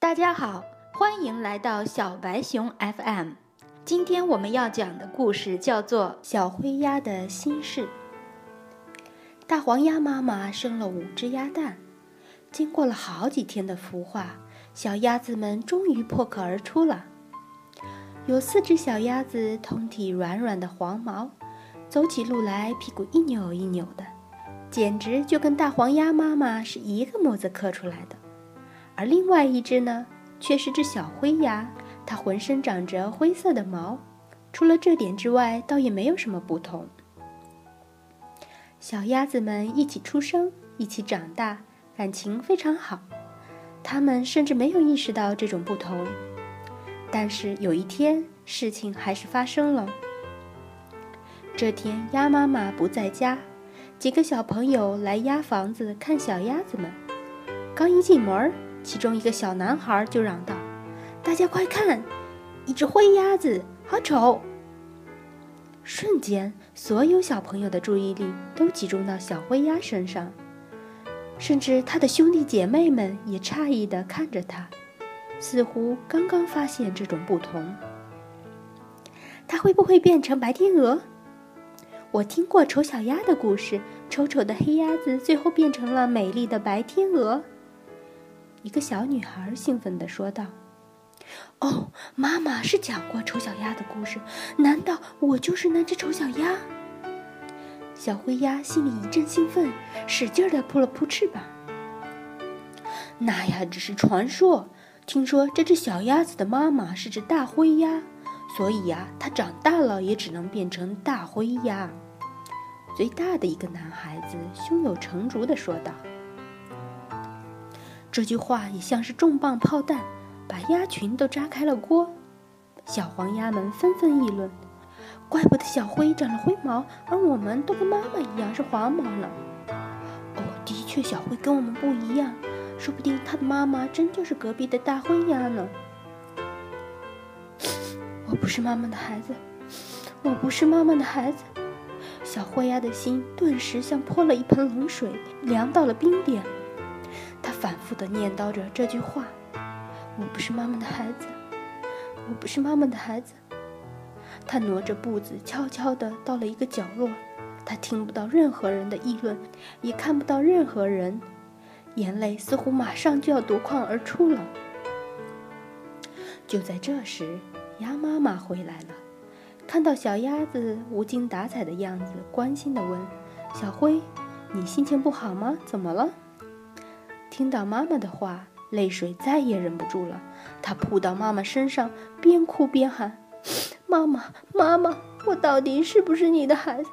大家好，欢迎来到小白熊 FM。今天我们要讲的故事叫做《小灰鸭的心事》。大黄鸭妈妈生了五只鸭蛋，经过了好几天的孵化，小鸭子们终于破壳而出了。有四只小鸭子，通体软软的黄毛，走起路来屁股一扭一扭的，简直就跟大黄鸭妈妈是一个模子刻出来的。而另外一只呢，却是只小灰鸭，它浑身长着灰色的毛，除了这点之外，倒也没有什么不同。小鸭子们一起出生，一起长大，感情非常好。它们甚至没有意识到这种不同。但是有一天，事情还是发生了。这天，鸭妈妈不在家，几个小朋友来鸭房子看小鸭子们，刚一进门。其中一个小男孩就嚷道：“大家快看，一只灰鸭子，好丑！”瞬间，所有小朋友的注意力都集中到小灰鸭身上，甚至他的兄弟姐妹们也诧异地看着他，似乎刚刚发现这种不同。他会不会变成白天鹅？我听过丑小鸭的故事，丑丑的黑鸭子最后变成了美丽的白天鹅。一个小女孩兴奋地说道：“哦，妈妈是讲过丑小鸭的故事，难道我就是那只丑小鸭？”小灰鸭心里一阵兴奋，使劲地扑了扑翅膀。那呀，只是传说。听说这只小鸭子的妈妈是只大灰鸭，所以呀，它长大了也只能变成大灰鸭。最大的一个男孩子胸有成竹地说道。这句话也像是重磅炮弹，把鸭群都扎开了锅。小黄鸭们纷纷议论：“怪不得小灰长了灰毛，而我们都跟妈妈一样是黄毛呢。”哦，的确，小灰跟我们不一样，说不定它的妈妈真就是隔壁的大灰鸭呢。我不是妈妈的孩子，我不是妈妈的孩子。小灰鸭的心顿时像泼了一盆冷水，凉到了冰点。他反复的念叨着这句话：“我不是妈妈的孩子，我不是妈妈的孩子。”他挪着步子，悄悄的到了一个角落。他听不到任何人的议论，也看不到任何人，眼泪似乎马上就要夺眶而出了。就在这时，鸭妈妈回来了，看到小鸭子无精打采的样子，关心的问：“小灰，你心情不好吗？怎么了？”听到妈妈的话，泪水再也忍不住了。他扑到妈妈身上，边哭边喊：“妈妈，妈妈，我到底是不是你的孩子？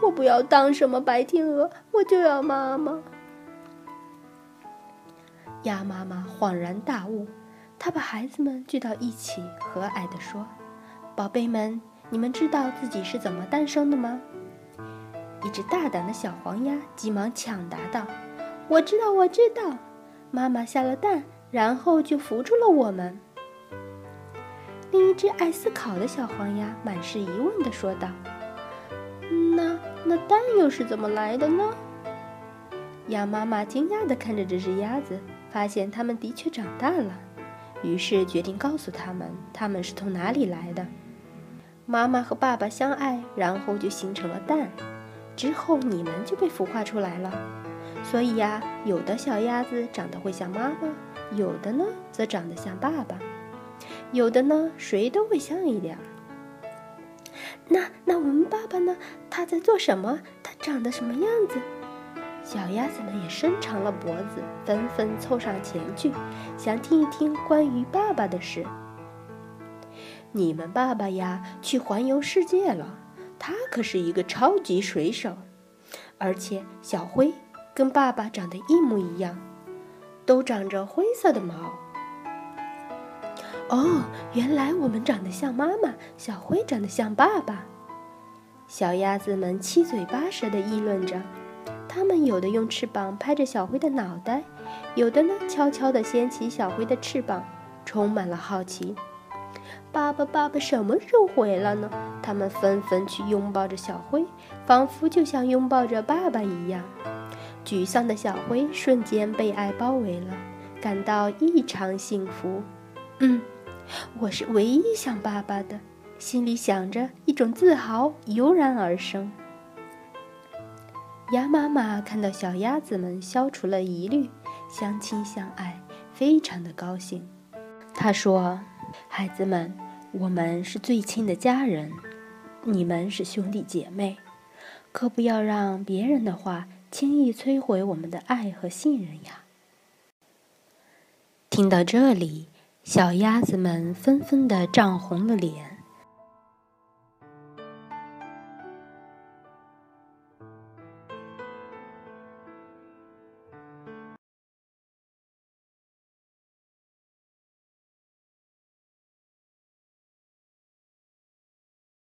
我不要当什么白天鹅，我就要妈妈。”鸭妈妈恍然大悟，她把孩子们聚到一起，和蔼地说：“宝贝们，你们知道自己是怎么诞生的吗？”一只大胆的小黄鸭急忙抢答道。我知道，我知道，妈妈下了蛋，然后就孵出了我们。另一只爱思考的小黄鸭满是疑问地说道：“那那蛋又是怎么来的呢？”鸭妈妈惊讶地看着这只鸭子，发现它们的确长大了，于是决定告诉他们，它们是从哪里来的。妈妈和爸爸相爱，然后就形成了蛋，之后你们就被孵化出来了。所以呀，有的小鸭子长得会像妈妈，有的呢则长得像爸爸，有的呢谁都会像一点儿。那那我们爸爸呢？他在做什么？他长得什么样子？小鸭子们也伸长了脖子，纷纷凑上前去，想听一听关于爸爸的事。你们爸爸呀，去环游世界了，他可是一个超级水手，而且小灰。跟爸爸长得一模一样，都长着灰色的毛。哦，原来我们长得像妈妈，小灰长得像爸爸。小鸭子们七嘴八舌地议论着，它们有的用翅膀拍着小灰的脑袋，有的呢悄悄地掀起小灰的翅膀，充满了好奇。爸爸，爸爸什么时候回来呢？他们纷纷去拥抱着小灰，仿佛就像拥抱着爸爸一样。沮丧的小灰瞬间被爱包围了，感到异常幸福。嗯，我是唯一想爸爸的，心里想着一种自豪油然而生。鸭妈妈看到小鸭子们消除了疑虑，相亲相爱，非常的高兴。她说：“孩子们，我们是最亲的家人，你们是兄弟姐妹，可不要让别人的话轻易摧毁我们的爱和信任呀。”听到这里。小鸭子们纷纷的涨红了脸。